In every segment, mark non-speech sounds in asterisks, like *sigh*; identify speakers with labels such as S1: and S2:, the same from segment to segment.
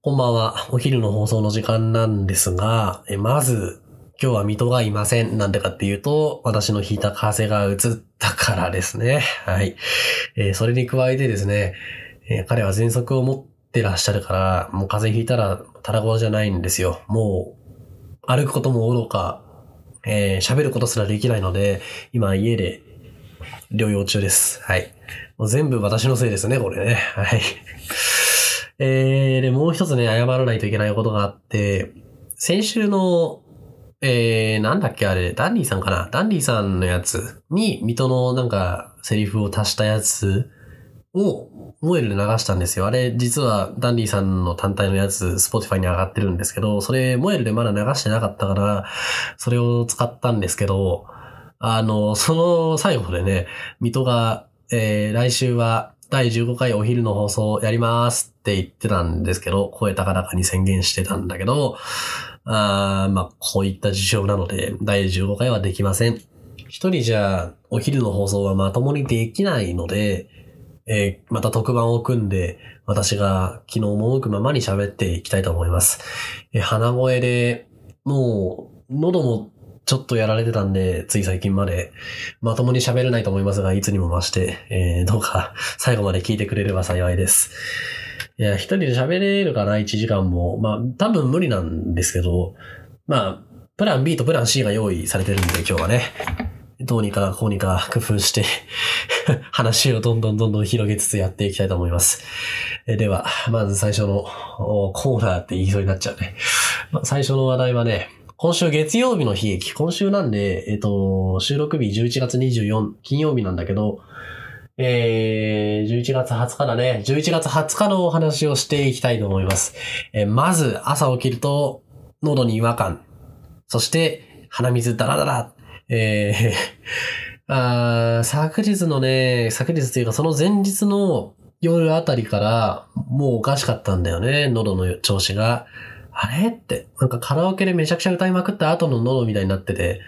S1: こんばんは。お昼の放送の時間なんですが、えまず、今日は水戸がいません。なんでかっていうと、私の引いた風が移ったからですね。はい。えー、それに加えてですね、えー、彼は喘息を持ってらっしゃるから、もう風邪ひいたらたらごじゃないんですよ。もう、歩くことも愚か、えー、喋ることすらできないので、今家で療養中です。はい。もう全部私のせいですね、これね。はい。えー、で、もう一つね、謝らないといけないことがあって、先週の、えー、なんだっけあれ、ダンディさんかな？ダンディさんのやつに、水戸のなんか、セリフを足したやつを、モエルで流したんですよ。あれ、実はダンディさんの単体のやつ、スポティファイに上がってるんですけど、それ、モエルでまだ流してなかったから、それを使ったんですけど、あの、その最後でね、水戸が、えー、来週は第15回お昼の放送やりますって言ってたんですけど、声高々に宣言してたんだけど、あまあ、こういった事情なので、第15回はできません。一人じゃ、お昼の放送はまともにできないので、えー、また特番を組んで、私が昨日赴くままに喋っていきたいと思います。えー、鼻声で、もう、喉もちょっとやられてたんで、つい最近まで、まともに喋れないと思いますが、いつにも増して、えー、どうか最後まで聞いてくれれば幸いです。いや、一人で喋れるかな、1時間も。まあ、多分無理なんですけど、まあ、プラン B とプラン C が用意されてるんで、今日はね。どうにかこうにか工夫して *laughs* 話をどんどんどんどん広げつつやっていきたいと思います。えでは、まず最初のコーナーって言いそうになっちゃうね。ま、最初の話題はね、今週月曜日の悲劇。今週なんで、えっ、と、収録日11月24、金曜日なんだけど、えー、11月20日だね。11月20日のお話をしていきたいと思います。えー、まず、朝起きると、喉に違和感。そして、鼻水ダラダラ。えー、*laughs* あ昨日のね、昨日というかその前日の夜あたりから、もうおかしかったんだよね。喉の調子が。あれ？って、なんかカラオケでめちゃくちゃ歌いまくった後の喉みたいになってて、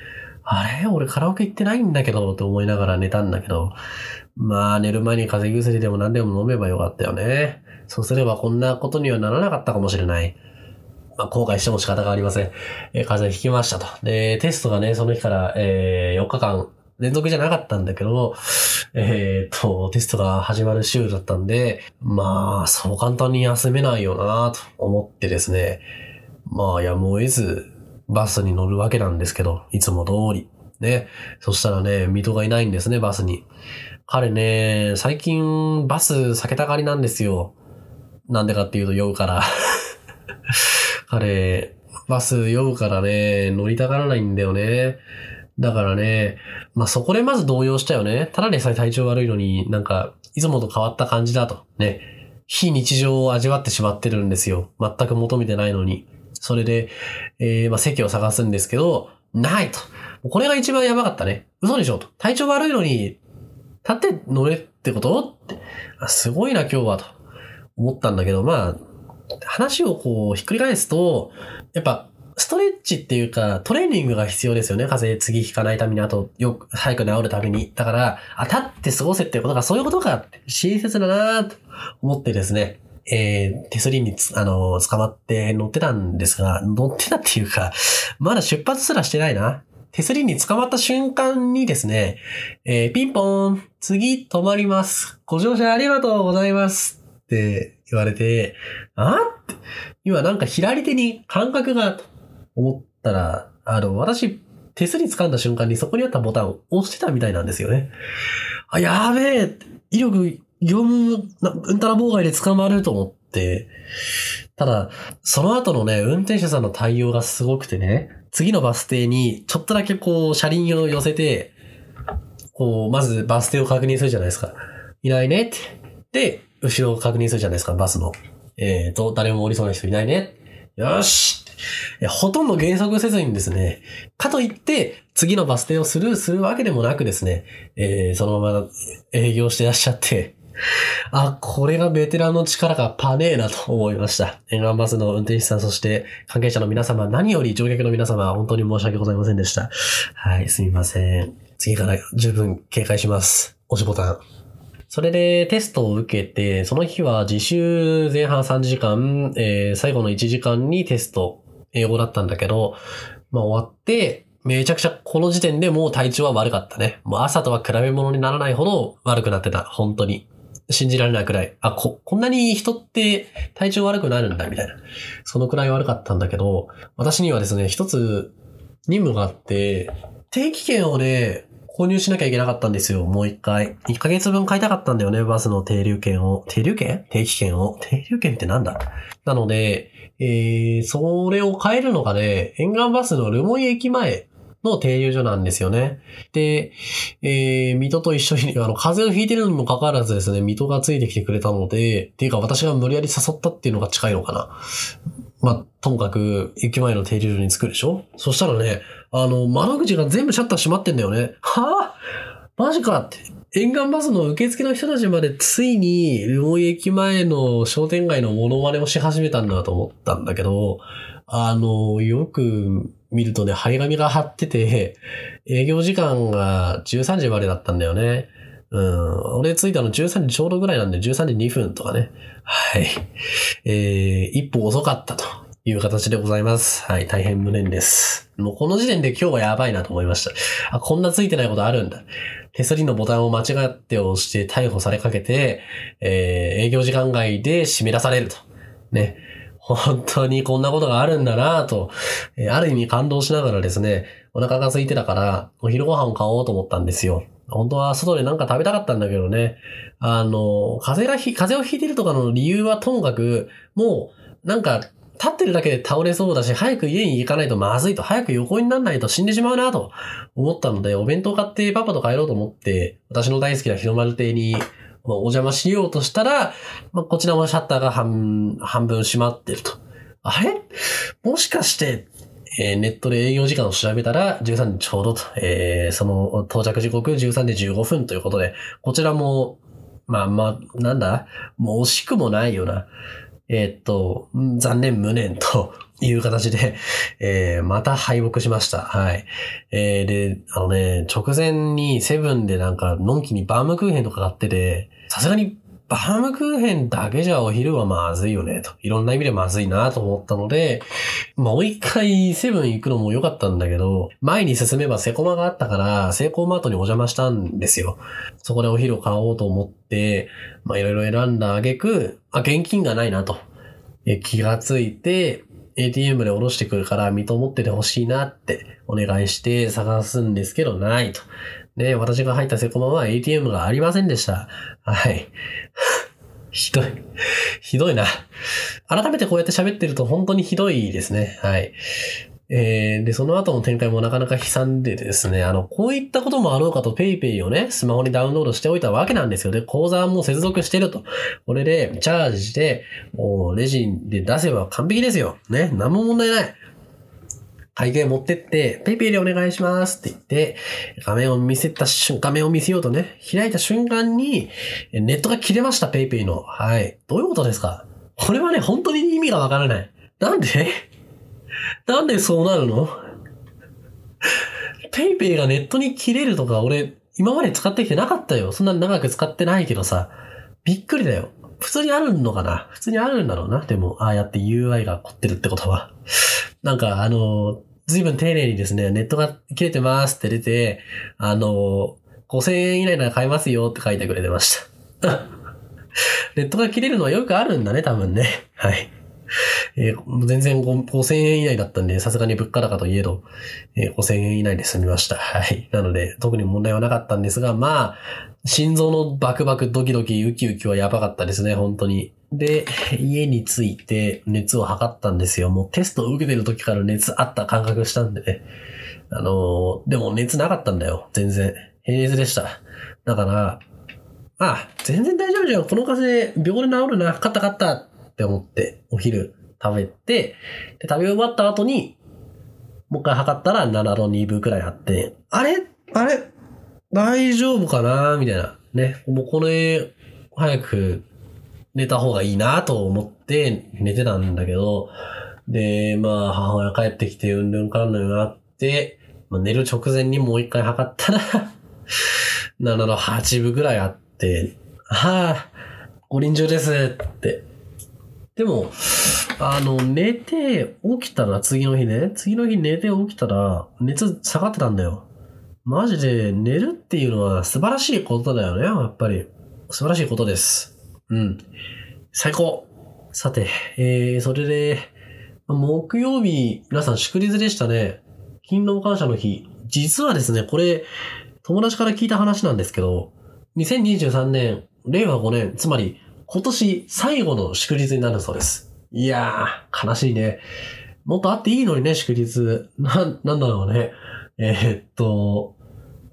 S1: あれ？俺カラオケ行ってないんだけど、と思いながら寝たんだけど、まあ寝る前に風邪薬でも何でも飲めばよかったよね。そうすればこんなことにはならなかったかもしれない。まあ後悔しても仕方がありません。えー、風邪ひきましたと。で、テストがね、その日から、えー、4日間連続じゃなかったんだけど、えー、っと、テストが始まる週だったんで、まあ、そう簡単に休めないよなと思ってですね、まあ、やむを得ず、バスに乗るわけなんですけど、いつも通り。ね。そしたらね、水戸がいないんですね、バスに。彼ね、最近バス避けたがりなんですよ。なんでかっていうと酔うから。彼、バス酔うからね、乗りたがらないんだよね。だからね、まあ、そこでまず動揺したよね。ただでさえ体調悪いのになんか、いつもと変わった感じだと。ね。非日常を味わってしまってるんですよ。全く求めてないのに。それで、えー、まあ、席を探すんですけど、ないと。これが一番やばかったね。嘘でしょと。体調悪いのに、立って乗れってこと？ってあ。すごいな今日はと思ったんだけど、まあ、話をこうひっくり返すと、やっぱストレッチっていうか、トレーニングが必要ですよね。風邪次引かないために、あと、よく、早く治るために。だから、あ、立って過ごせっていうことが、そういうことか、親切だなと思ってですね、えー、手すりにあの、捕まって乗ってたんですが、乗ってたっていうか、まだ出発すらしてないな。手すりに捕まった瞬間にですね、えー、ピンポーン、次止まります。ご乗車ありがとうございます。って言われて、あっ今なんか左手に感覚が、思ったら、あの、私、手すり掴んだ瞬間にそこにあったボタンを押してたみたいなんですよね。あ、やべえ威力、業務、うんたら妨害で捕まると思って、ただ、その後のね、運転手さんの対応がすごくてね、次のバス停にちょっとだけこう、車輪を寄せて、こう、まずバス停を確認するじゃないですか。いないねって。で、後ろを確認するじゃないですか、バスの。えっ、ー、と、誰も降りそうな人いないね。よしほとんど減速せずにですね、かといって、次のバス停をスルーするわけでもなくですね、えー、そのまま営業してらっしゃって、あ、これがベテランの力がパネーなと思いました。沿岸バスの運転手さん、そして関係者の皆様、何より乗客の皆様、本当に申し訳ございませんでした。はい、すみません。次から十分警戒します。押しボタン。それでテストを受けて、その日は自習前半3時間、えー、最後の1時間にテスト、英語だったんだけど、まあ終わって、めちゃくちゃこの時点でもう体調は悪かったね。もう朝とは比べ物にならないほど悪くなってた。本当に。信じられないくらい。あ、こ、こんなに人って体調悪くなるんだ、みたいな。そのくらい悪かったんだけど、私にはですね、一つ任務があって、定期券をね、購入しなきゃいけなかったんですよ、もう一回。1ヶ月分買いたかったんだよね、バスの停留券を。停留券？定期券を？停留券ってなんだ？なので、えー、それを買えるのがね、沿岸バスの留萌駅前の停留所なんですよね。で、えー、水戸と一緒に、あの、風邪をひいてるのにもかかわらずですね、水戸がついてきてくれたので、っていうか私が無理やり誘ったっていうのが近いのかな。まあ、ともかく、駅前の停留所に着くでしょそしたらね、あの、窓口が全部シャッター閉まってんだよね。はぁマジかって。沿岸バスの受付の人たちまでついに、留萌駅前の商店街のモノマネをし始めたんだと思ったんだけど、あの、よく見るとね、張り紙が貼ってて、営業時間が13時までだったんだよね。うん。俺着いたの13時ちょうどぐらいなんで、13時2分とかね。はい。えー、一歩遅かったという形でございます。はい。大変無念です。もうこの時点で今日はやばいなと思いました。あ、こんなついてないことあるんだ。手すりのボタンを間違って押して逮捕されかけて、えー、営業時間外で締め出されると。ね。本当にこんなことがあるんだなと、えー、ある意味感動しながらですね、お腹が空いてたから、お昼ご飯を買おうと思ったんですよ。本当は外でなんか食べたかったんだけどね。あの、風がひ、風邪をひいてるとかの理由はともかく、もう、なんか、立ってるだけで倒れそうだし、早く家に行かないとまずいと、早く横にならないと死んでしまうなと思ったので、お弁当買ってパパと帰ろうと思って、私の大好きな日の丸亭にお邪魔しようとしたら、まあ、こちらもシャッターが半半分閉まってると。あれ？もしかして、えー、ネットで営業時間を調べたら13時ちょうどと、えー、その到着時刻13時15分ということで、こちらも、まあまあ、なんだ？もう惜しくもないよな。えー、っと、残念無念と *laughs* いう形で、*laughs* えー、また敗北しました。はい。えー、で、あのね、直前にセブンでなんか、のんきにバームクーヘンとか買ってて、さすがにバームクーヘンだけじゃお昼はまずいよね、と。いろんな意味でまずいなと思ったので、もう一回セブン行くのも良かったんだけど、前に進めばセコマがあったから、セイコマートにお邪魔したんですよ。そこでお昼を買おうと思って、まあいろいろ選んだ挙句、あ、現金がないなと。気がついて、ATM で下ろしてくるから見と思っててほしいなってお願いして探すんですけど、ないと。ね、私が入ったセコマは ATM がありませんでした。はい。*laughs* ひどい。ひどいな。改めてこうやって喋ってると本当にひどいですね。はい。えー、で、その後の展開もなかなか悲惨でですね、あの、こういったこともあろうかと PayPay をね、スマホにダウンロードしておいたわけなんですよ。で、口座も接続してると。これで、チャージして、レジで出せば完璧ですよ。ね、何も問題ない。会計持ってって、ペイペイでお願いしますって言って、画面を見せた瞬、画面を見せようとね、開いた瞬間に、ネットが切れました、ペイペイの。はい。どういうことですかこれはね、本当に意味がわからない。なんでなんでそうなるのペイペイがネットに切れるとか、俺、今まで使ってきてなかったよ。そんな長く使ってないけどさ、びっくりだよ。普通にあるのかな普通にあるんだろうな。でも、ああやって UI が凝ってるってことは。なんか、あの、随分丁寧にですね、ネットが切れてますって出て、あの、5000円以内なら買えますよって書いてくれてました。*laughs* ネットが切れるのはよくあるんだね、多分ね。はい。えー、全然5000円以内だったんで、さすがに物価高といえど、えー、5000円以内で済みました。はい。なので、特に問題はなかったんですが、まあ、心臓のバクバクドキドキウキウキはやばかったですね、本当に。で、家に着いて熱を測ったんですよ。もうテストを受けてる時から熱あった感覚したんでね。あのー、でも熱なかったんだよ。全然。平熱でした。だから、あ、全然大丈夫じゃん。この風邪、病で治るな。勝った勝ったって思って、お昼食べて、で食べ終わった後に、もう一回測ったら7の2分くらいあって、あれ？あれ？大丈夫かな？みたいな。ね。もうこれ、早く寝た方がいいなと思って寝てたんだけど、で、まあ、母親帰ってきて、うんぬんかんぬんがあって、まあ、寝る直前にもう一回測ったら7の8分ぐらいあって、ああ、五輪中ですって。でも、あの、寝て起きたら、次の日ね、次の日寝て起きたら、熱下がってたんだよ。マジで寝るっていうのは素晴らしいことだよね、やっぱり。素晴らしいことです。うん。最高さて、えー、それで、木曜日、皆さん祝日でしたね。勤労感謝の日。実はですね、これ、友達から聞いた話なんですけど、2023年、令和5年、つまり今年最後の祝日になるそうです。いやー、悲しいね。もっとあっていいのにね、祝日。な、なんだろうね。えーっと、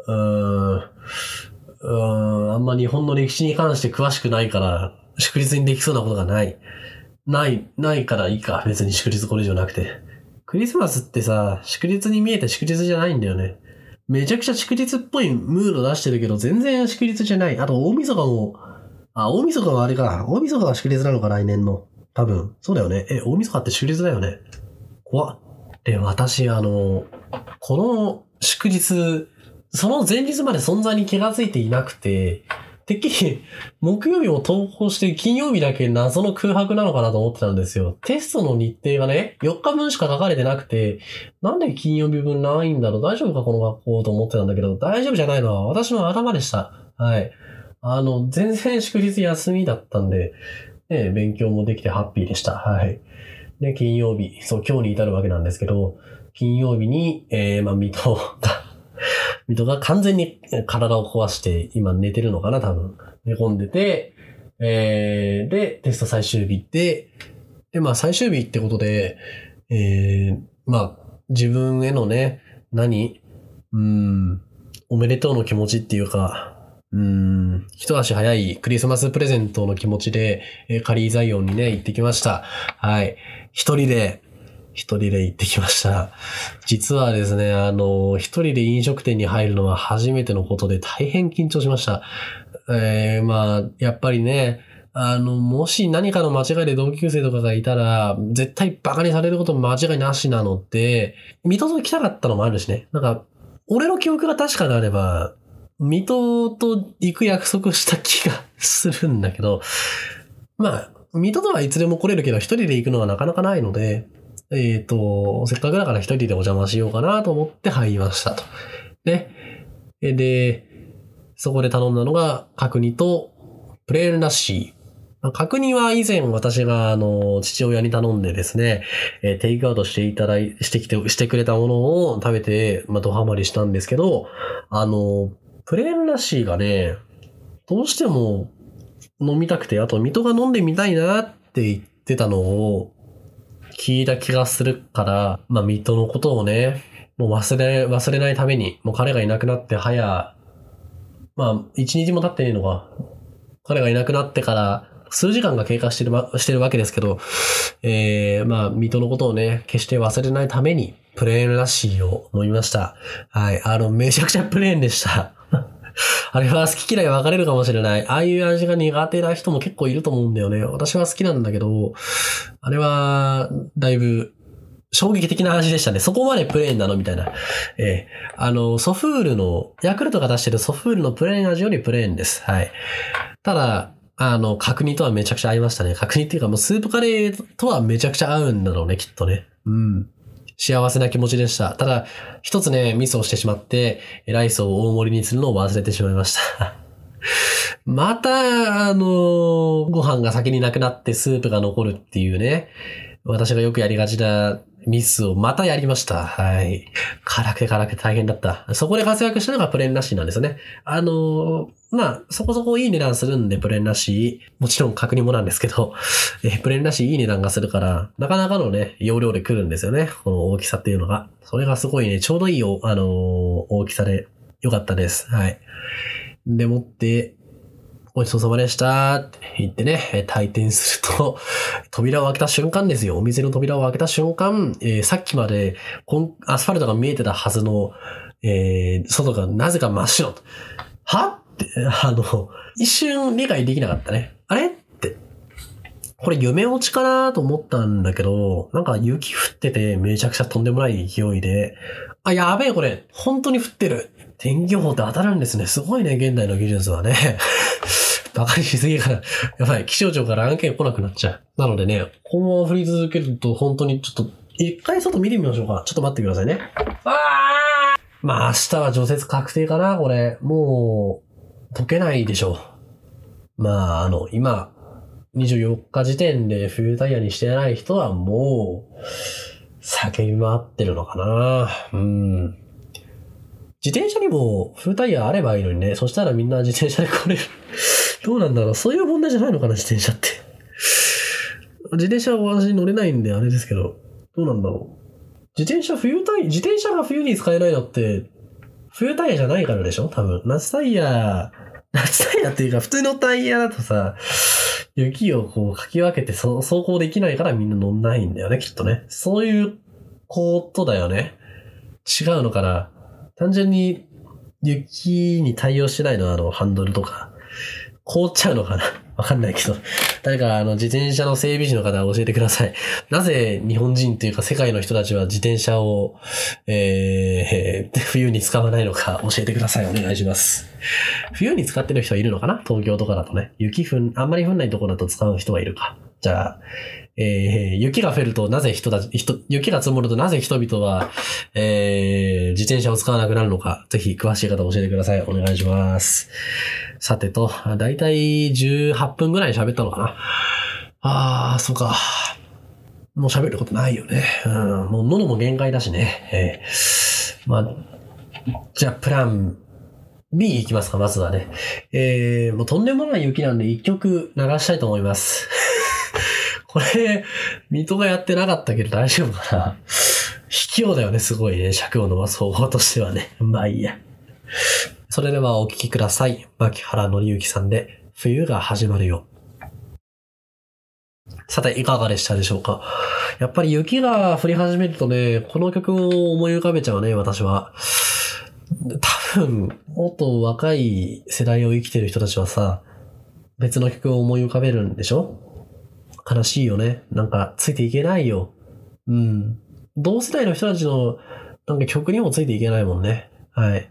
S1: うーん、うーん、あんま日本の歴史に関して詳しくないから、祝日にできそうなことがない。ない、ないからいいか。別に祝日これ以上なくて。クリスマスってさ、祝日に見えて祝日じゃないんだよね。めちゃくちゃ祝日っぽいムード出してるけど、全然祝日じゃない。あと、大晦日も、あ、大晦日はあれか。大晦日は祝日なのか、来年の。多分。そうだよね。え、大晦日って祝日だよね。怖っ。で、私、あの、この祝日、その前日まで存在に気がついていなくて、てっきり、木曜日も投稿して金曜日だけ謎の空白なのかなと思ってたんですよ。テストの日程がね、4日分しか書かれてなくて、なんで金曜日分ないんだろう大丈夫かこの学校と思ってたんだけど、大丈夫じゃないのは私の頭でした。はい。あの、全然祝日休みだったんで、ね、勉強もできてハッピーでした。はい。で、金曜日、そう、今日に至るわけなんですけど、金曜日に、えー、まあ、水戸が、*laughs* 水戸が完全に体を壊して、今寝てるのかな、多分。寝込んでて、えー、で、テスト最終日で、で、まあ、最終日ってことで、えー、まあ、自分へのね、何うん、おめでとうの気持ちっていうか、うん、一足早いクリスマスプレゼントの気持ちで、えーカリーザイオンにね、行ってきました。はい。一人で、一人で行ってきました。実はですね、あの、一人で飲食店に入るのは初めてのことで大変緊張しました。えー、まあ、やっぱりね、あの、もし何かの間違いで同級生とかがいたら、絶対バカにされること間違いなしなので、水戸と来たかったのもあるしね。なんか、俺の記憶が確かであれば、水戸と行く約束した気がするんだけど、まあ、水戸とはいつでも来れるけど、一人で行くのはなかなかないので、えっ、と、せっかくだから一人でお邪魔しようかなと思って入りましたと。ね。で、そこで頼んだのが、角煮と、プレーンラッシー。角煮は以前私が、あの、父親に頼んでですね、えーテイクアウトしていただい、してきて、してくれたものを食べて、まあ、ドハマりしたんですけど、あの、プレーンラッシーがね、どうしても飲みたくて、あと、水戸が飲んでみたいなって言ってたのを聞いた気がするから、まあ、水戸のことをね、もう忘れ、忘れないために、もう彼がいなくなって早、まあ、一日も経ってねえのか。彼がいなくなってから、数時間が経過してる、してるわけですけど、えー、まあ、水戸のことをね、決して忘れないために、プレーンラッシーを飲みました。はい。あの、めちゃくちゃプレーンでした。*laughs* あれは好き嫌い分かれるかもしれない。ああいう味が苦手な人も結構いると思うんだよね。私は好きなんだけど、あれは、だいぶ、衝撃的な味でしたね。そこまでプレーンなの？みたいな。ええあの、ソフールの、ヤクルトが出してるソフールのプレーン味よりプレーンです。はい。ただ、あの、角煮とはめちゃくちゃ合いましたね。角煮っていうかもうスープカレーとはめちゃくちゃ合うんだろうね、きっとね。うん。幸せな気持ちでした。ただ、一つね、ミスをしてしまって、ライスを大盛りにするのを忘れてしまいました。*laughs* また、あの、ご飯が先になくなってスープが残るっていうね。私がよくやりがちなミスをまたやりました。はい。辛くて辛くて大変だった。そこで活躍したのがプレーンラッシーなんですよね。あの、まあ、そこそこいい値段するんで、プレーンラッシー。もちろん確認もなんですけど、えプレーンラッシーいい値段がするから、なかなかのね、容量で来るんですよね。この大きさっていうのが。それがすごいね、ちょうどいいお、あのー大きさで良かったです。はい。でもって、ごちそうさまでしたって言ってね、退店すると、*laughs* 扉を開けた瞬間ですよ。お店の扉を開けた瞬間、えーさっきまでコンアスファルトが見えてたはずの、えー外がなぜか真っ白。はって、あの、一瞬理解できなかったね。あれって。これ夢落ちかなと思ったんだけど、なんか雪降っててめちゃくちゃとんでもない勢いで、あ、やべえこれ、本当に降ってる。天気予報って当たるんですね。すごいね、現代の技術はね。*laughs* バカにしすぎから、やばい、気象庁から案件来なくなっちゃう。なのでね、このまま降り続けると本当にちょっと、一回外見てみましょうか。ちょっと待ってくださいね。あーまあ明日は除雪確定かな、これ。もう、溶けないでしょう。まあ、あの、今、24日時点で冬タイヤにしてない人はもう、叫び回ってるのかな。うん。自転車にも冬タイヤあればいいのにね。そしたらみんな自転車で来れる。どうなんだろうそういう問題じゃないのかな、自転車って。自転車は私乗れないんであれですけど、どうなんだろう自転車冬タイヤ、自転車が冬に使えないのって、冬タイヤじゃないからでしょ？多分。夏タイヤ、夏タイヤっていうか普通のタイヤだとさ、雪をこうかき分けて走行できないからみんな乗んないんだよね、きっとね。そういうことだよね。違うのかな単純に雪に対応してないのはあのハンドルとか、凍っちゃうのかな？*laughs* わかんないけど。誰かあの自転車の整備士の方は教えてください。なぜ日本人というか世界の人たちは自転車を、えー、*laughs* 冬に使わないのか教えてください。お願いします。冬に使ってる人はいるのかな？東京とかだとね。雪ふん、あんまり降んないところだと使う人はいるか。じゃあ、えー、雪が降るとなぜ人たち、人、雪が積もるとなぜ人々は、えー、自転車を使わなくなるのか、ぜひ詳しい方教えてください。お願いします。さてと、だいたい18分ぐらい喋ったのかな。あー、そうか。もう喋ることないよね。うん、もう喉も限界だしね。えー、まあ、じゃあ、プラン B いきますか、まずはね。えー、もうとんでもない雪なんで一曲流したいと思います。これ、水戸がやってなかったけど大丈夫かな卑怯だよね、すごいね。尺を伸ばす方法としてはね。*laughs* まあいいや。それではお聴きください。牧原紀之さんで、冬が始まるよ。さて、いかがでしたでしょうか？やっぱり雪が降り始めるとね、この曲を思い浮かべちゃうね、私は。多分、もっと若い世代を生きてる人たちはさ、別の曲を思い浮かべるんでしょ？悲しいよね。なんか、ついていけないよ。うん。同世代の人たちの、なんか曲にもついていけないもんね。はい。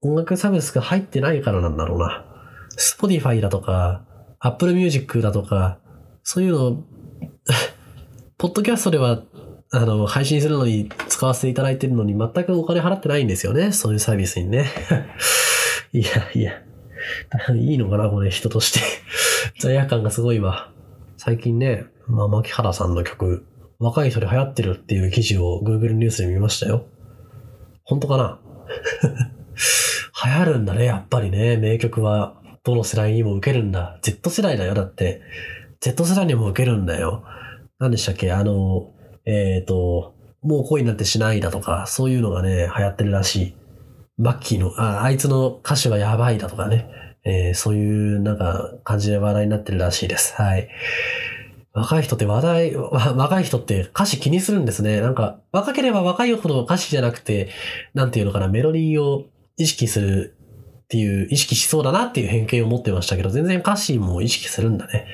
S1: 音楽サブスク入ってないからなんだろうな。Spotify だとか、Apple Music だとか、そういうの、*laughs* ポッドキャストでは、あの、配信するのに使わせていただいてるのに全くお金払ってないんですよね。そういうサービスにね。*laughs* いや、いや。いいのかなこれ人として。罪悪感がすごいわ。最近ね、まあ、牧原さんの曲、若い人で流行ってるっていう記事を Google ニュースで見ましたよ。本当かな？*laughs* 流行るんだね、やっぱりね。名曲は、どの世代にも受けるんだ。Z 世代だよ、だって。Z 世代にも受けるんだよ。何でしたっけ？あの、えっ、ー、と、もう恋になってしないだとか、そういうのがね、流行ってるらしい。マッキーの、あ、あいつの歌詞はやばいだとかね。えー、そういうなんか感じで話題になってるらしいです。はい。若い人って話題、若い人って歌詞気にするんですね。なんか、若ければ若いほど歌詞じゃなくて、なんていうのかな、メロディーを意識するっていう、意識しそうだなっていう偏見を持ってましたけど、全然歌詞も意識するんだね。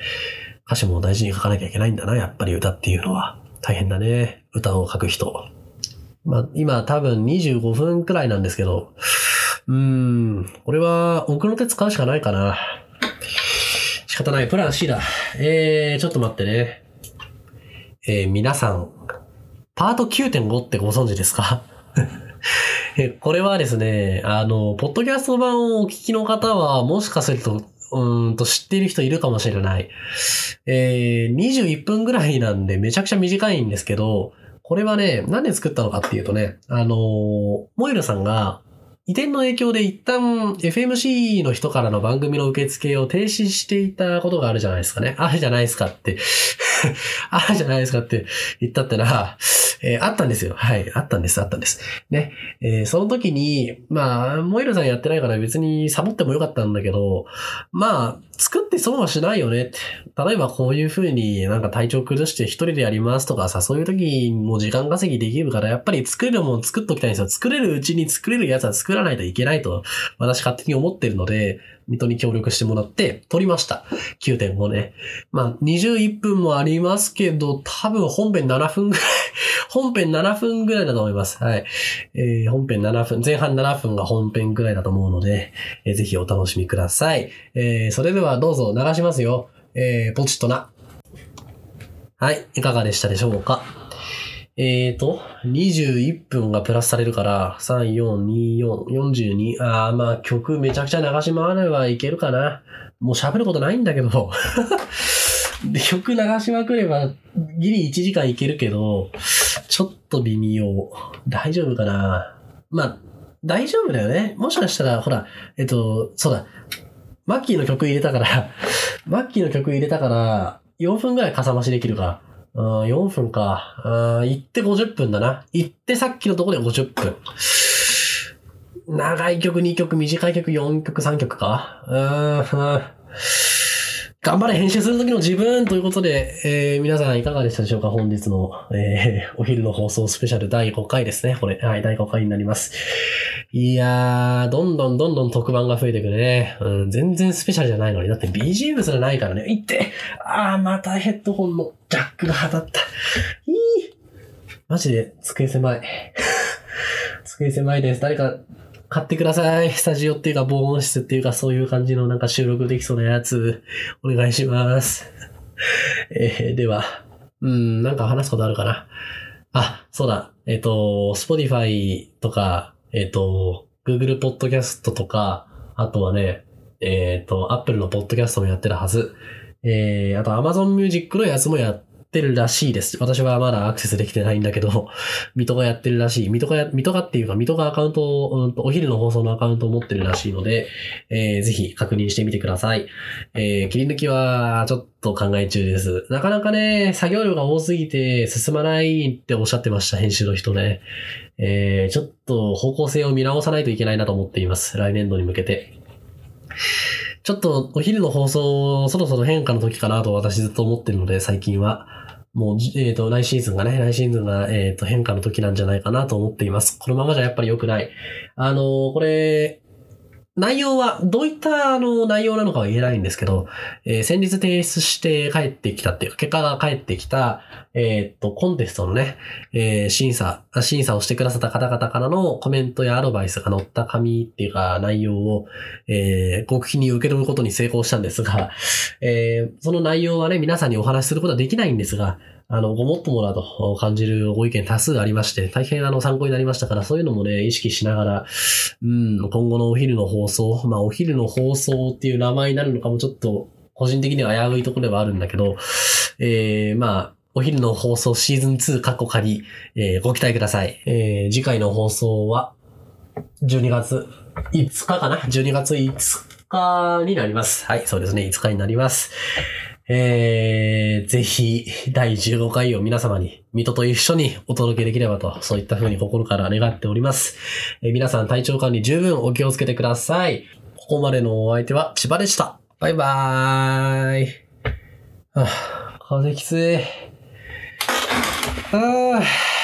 S1: 歌詞も大事に書かなきゃいけないんだな、やっぱり歌っていうのは。大変だね。歌を書く人。まあ、今多分25分くらいなんですけど、うーん、俺は奥の手使うしかないかな。仕方ない。プラン C だ。えー、ちょっと待ってね。えー、皆さん、パート9.5ってご存知ですか？*laughs* えこれはですね、あの、ポッドキャスト版をお聞きの方は、もしかすると、うーんと知っている人いるかもしれない。えー、21分ぐらいなんでめちゃくちゃ短いんですけど、これはね、何で作ったのかっていうとね、あのー、モイルさんが、移転の影響で一旦 FMC の人からの番組の受付を停止していたことがあるじゃないですかね。あるじゃないですかって。*laughs* あるじゃないですかって言ったってな、えー、あったんですよ。はい。あったんです。あったんです。ね。えー、その時に、まあ、モイルさんやってないから別にサボってもよかったんだけど、まあ、作って損はしないよねって。例えばこういう風になんか体調崩して一人でやりますとかさ、そういう時も時間稼ぎできるから、やっぱり作れるもん作っときたいんですよ。作れるうちに作れるやつは作らないといけないと、私勝手に思ってるので、水戸に協力してもらって、撮りました。9.5ね。まあ、21分もありますけど、多分本編7分ぐらい、*laughs* 本編7分ぐらいだと思います。はい。えー本編7分、前半7分が本編ぐらいだと思うので、えーぜひお楽しみください。えーそれではどうぞ流しますよ。えーポチッとな。はい。いかがでしたでしょうか？えーと、21分がプラスされるから、3、4、2、4、42。あー、まあ曲めちゃくちゃ流し回ればいけるかな。もう喋ることないんだけど。*laughs* で曲流しまくれば、ギリ1時間いけるけど、ちょっと微妙。大丈夫かなまあ、大丈夫だよね。もしかしたら、ほら、えっと、そうだ。マッキーの曲入れたから、マッキーの曲入れたから、4分ぐらいかさ増しできるか。あ4分か。あ行って50分だな。行ってさっきのとこで50分。長い曲2曲、短い曲4曲、3曲か。うーん。頑張れ編集する時の自分ということで、えー皆さんいかがでしたでしょうか？本日の、えー *laughs* お昼の放送スペシャル第5回ですね。これ、はい、第5回になります。いやー、どんどんどんどん特番が増えてくるね。うん、全然スペシャルじゃないのに。だって BGM すらないからね。いってあー、またヘッドホンのジャックが当たった。いいマジで机狭い。*laughs* 机狭いです。誰か買ってください。スタジオっていうか防音室っていうかそういう感じのなんか収録できそうなやつ。お願いします。*laughs* えーでは、うん、なんか話すことあるかな？あ、そうだ。えっ、と、Spotify とか、えっ、と、Google Podcast とか、あとはね、えっ、と、Apple の Podcast もやってるはず。えー、あと Amazon Music のやつもやってるらしいです。私はまだアクセスできてないんだけど、*laughs* 水戸がやってるらしい。水戸が、水戸がっていうか、水戸がアカウントを、うん、お昼の放送のアカウントを持ってるらしいので、えー、ぜひ確認してみてください。えー、切り抜きはちょっと考え中です。なかなかね、作業量が多すぎて進まないっておっしゃってました、編集の人ね。えー、ちょっと方向性を見直さないといけないなと思っています。来年度に向けて。ちょっとお昼の放送、そろそろ変化の時かなと私ずっと思ってるので、最近は。もう、えっ、と、来シーズンがね、来シーズンが、えっ、と、変化の時なんじゃないかなと思っています。このままじゃやっぱり良くない。あのーこれ、内容は、どういったあの内容なのかは言えないんですけど、えー先日提出して帰ってきたっていうか、結果が返ってきた、えーっと、コンテストのね、えー審査、審査をしてくださった方々からのコメントやアドバイスが載った紙っていうか内容を、えー極秘に受け取ることに成功したんですが、えーその内容はね、皆さんにお話しすることはできないんですが、あの、ごもっともだと感じるご意見多数ありまして、大変あの参考になりましたから、そういうのもね、意識しながら、うん、今後のお昼の放送、まあお昼の放送っていう名前になるのかもちょっと、個人的には危ういところではあるんだけど、えー、まあ、お昼の放送シーズン2過去仮、えーご期待ください。えー次回の放送は、12月5日かな ?12 月5日になります。はい、そうですね、5日になります。えー、ぜひ、第15回を皆様に、水戸と一緒にお届けできればと、そういった風に心から願っております。えー皆さん体調管理十分お気をつけてください。ここまでのお相手は千葉でした。バイバーイ。はあ、風きつい。ああ。